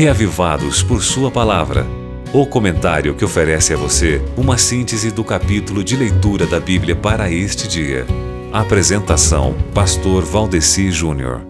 Reavivados por Sua Palavra. O comentário que oferece a você uma síntese do capítulo de leitura da Bíblia para este dia. Apresentação: Pastor Valdeci Júnior.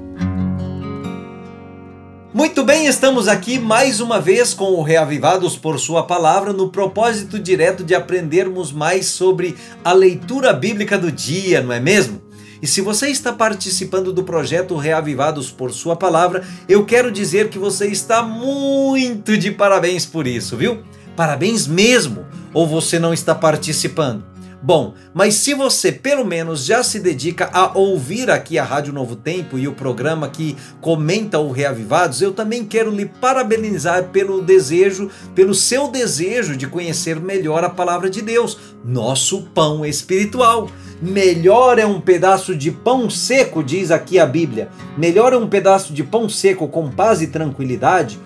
Muito bem, estamos aqui mais uma vez com o Reavivados por Sua Palavra, no propósito direto de aprendermos mais sobre a leitura bíblica do dia, não é mesmo? E se você está participando do projeto Reavivados por Sua Palavra, eu quero dizer que você está muito de parabéns por isso, viu? Parabéns mesmo! Ou você não está participando? Bom, mas se você pelo menos já se dedica a ouvir aqui a Rádio Novo Tempo e o programa que comenta o Reavivados, eu também quero lhe parabenizar pelo desejo, pelo seu desejo de conhecer melhor a palavra de Deus, nosso pão espiritual. Melhor é um pedaço de pão seco, diz aqui a Bíblia. Melhor é um pedaço de pão seco com paz e tranquilidade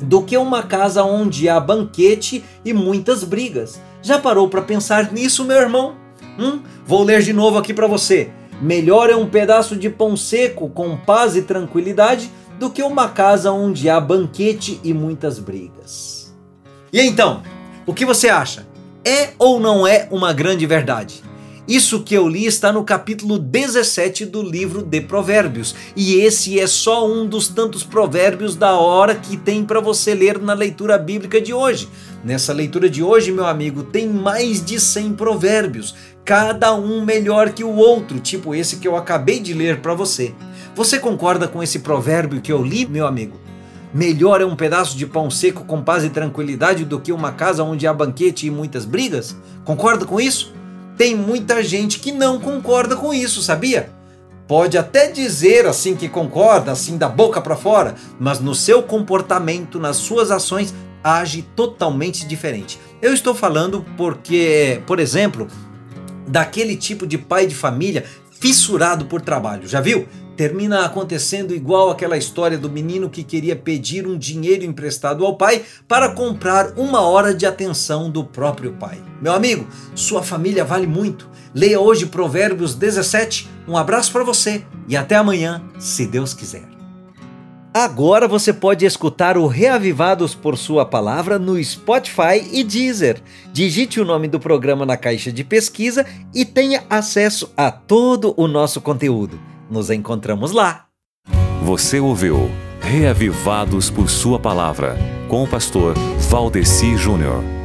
do que uma casa onde há banquete e muitas brigas. Já parou para pensar nisso, meu irmão? Hum? Vou ler de novo aqui para você. Melhor é um pedaço de pão seco com paz e tranquilidade do que uma casa onde há banquete e muitas brigas. E então, o que você acha? É ou não é uma grande verdade? Isso que eu li está no capítulo 17 do livro de Provérbios, e esse é só um dos tantos provérbios da hora que tem para você ler na leitura bíblica de hoje. Nessa leitura de hoje, meu amigo, tem mais de 100 provérbios, cada um melhor que o outro, tipo esse que eu acabei de ler para você. Você concorda com esse provérbio que eu li, meu amigo? Melhor é um pedaço de pão seco com paz e tranquilidade do que uma casa onde há banquete e muitas brigas? Concorda com isso? Tem muita gente que não concorda com isso, sabia? Pode até dizer assim que concorda, assim da boca para fora, mas no seu comportamento, nas suas ações, age totalmente diferente. Eu estou falando porque, por exemplo, daquele tipo de pai de família fissurado por trabalho, já viu? Termina acontecendo igual aquela história do menino que queria pedir um dinheiro emprestado ao pai para comprar uma hora de atenção do próprio pai. Meu amigo, sua família vale muito. Leia hoje Provérbios 17. Um abraço para você e até amanhã, se Deus quiser. Agora você pode escutar o Reavivados por Sua Palavra no Spotify e Deezer. Digite o nome do programa na caixa de pesquisa e tenha acesso a todo o nosso conteúdo. Nos encontramos lá. Você ouviu Reavivados por Sua Palavra com o pastor Valdeci Júnior.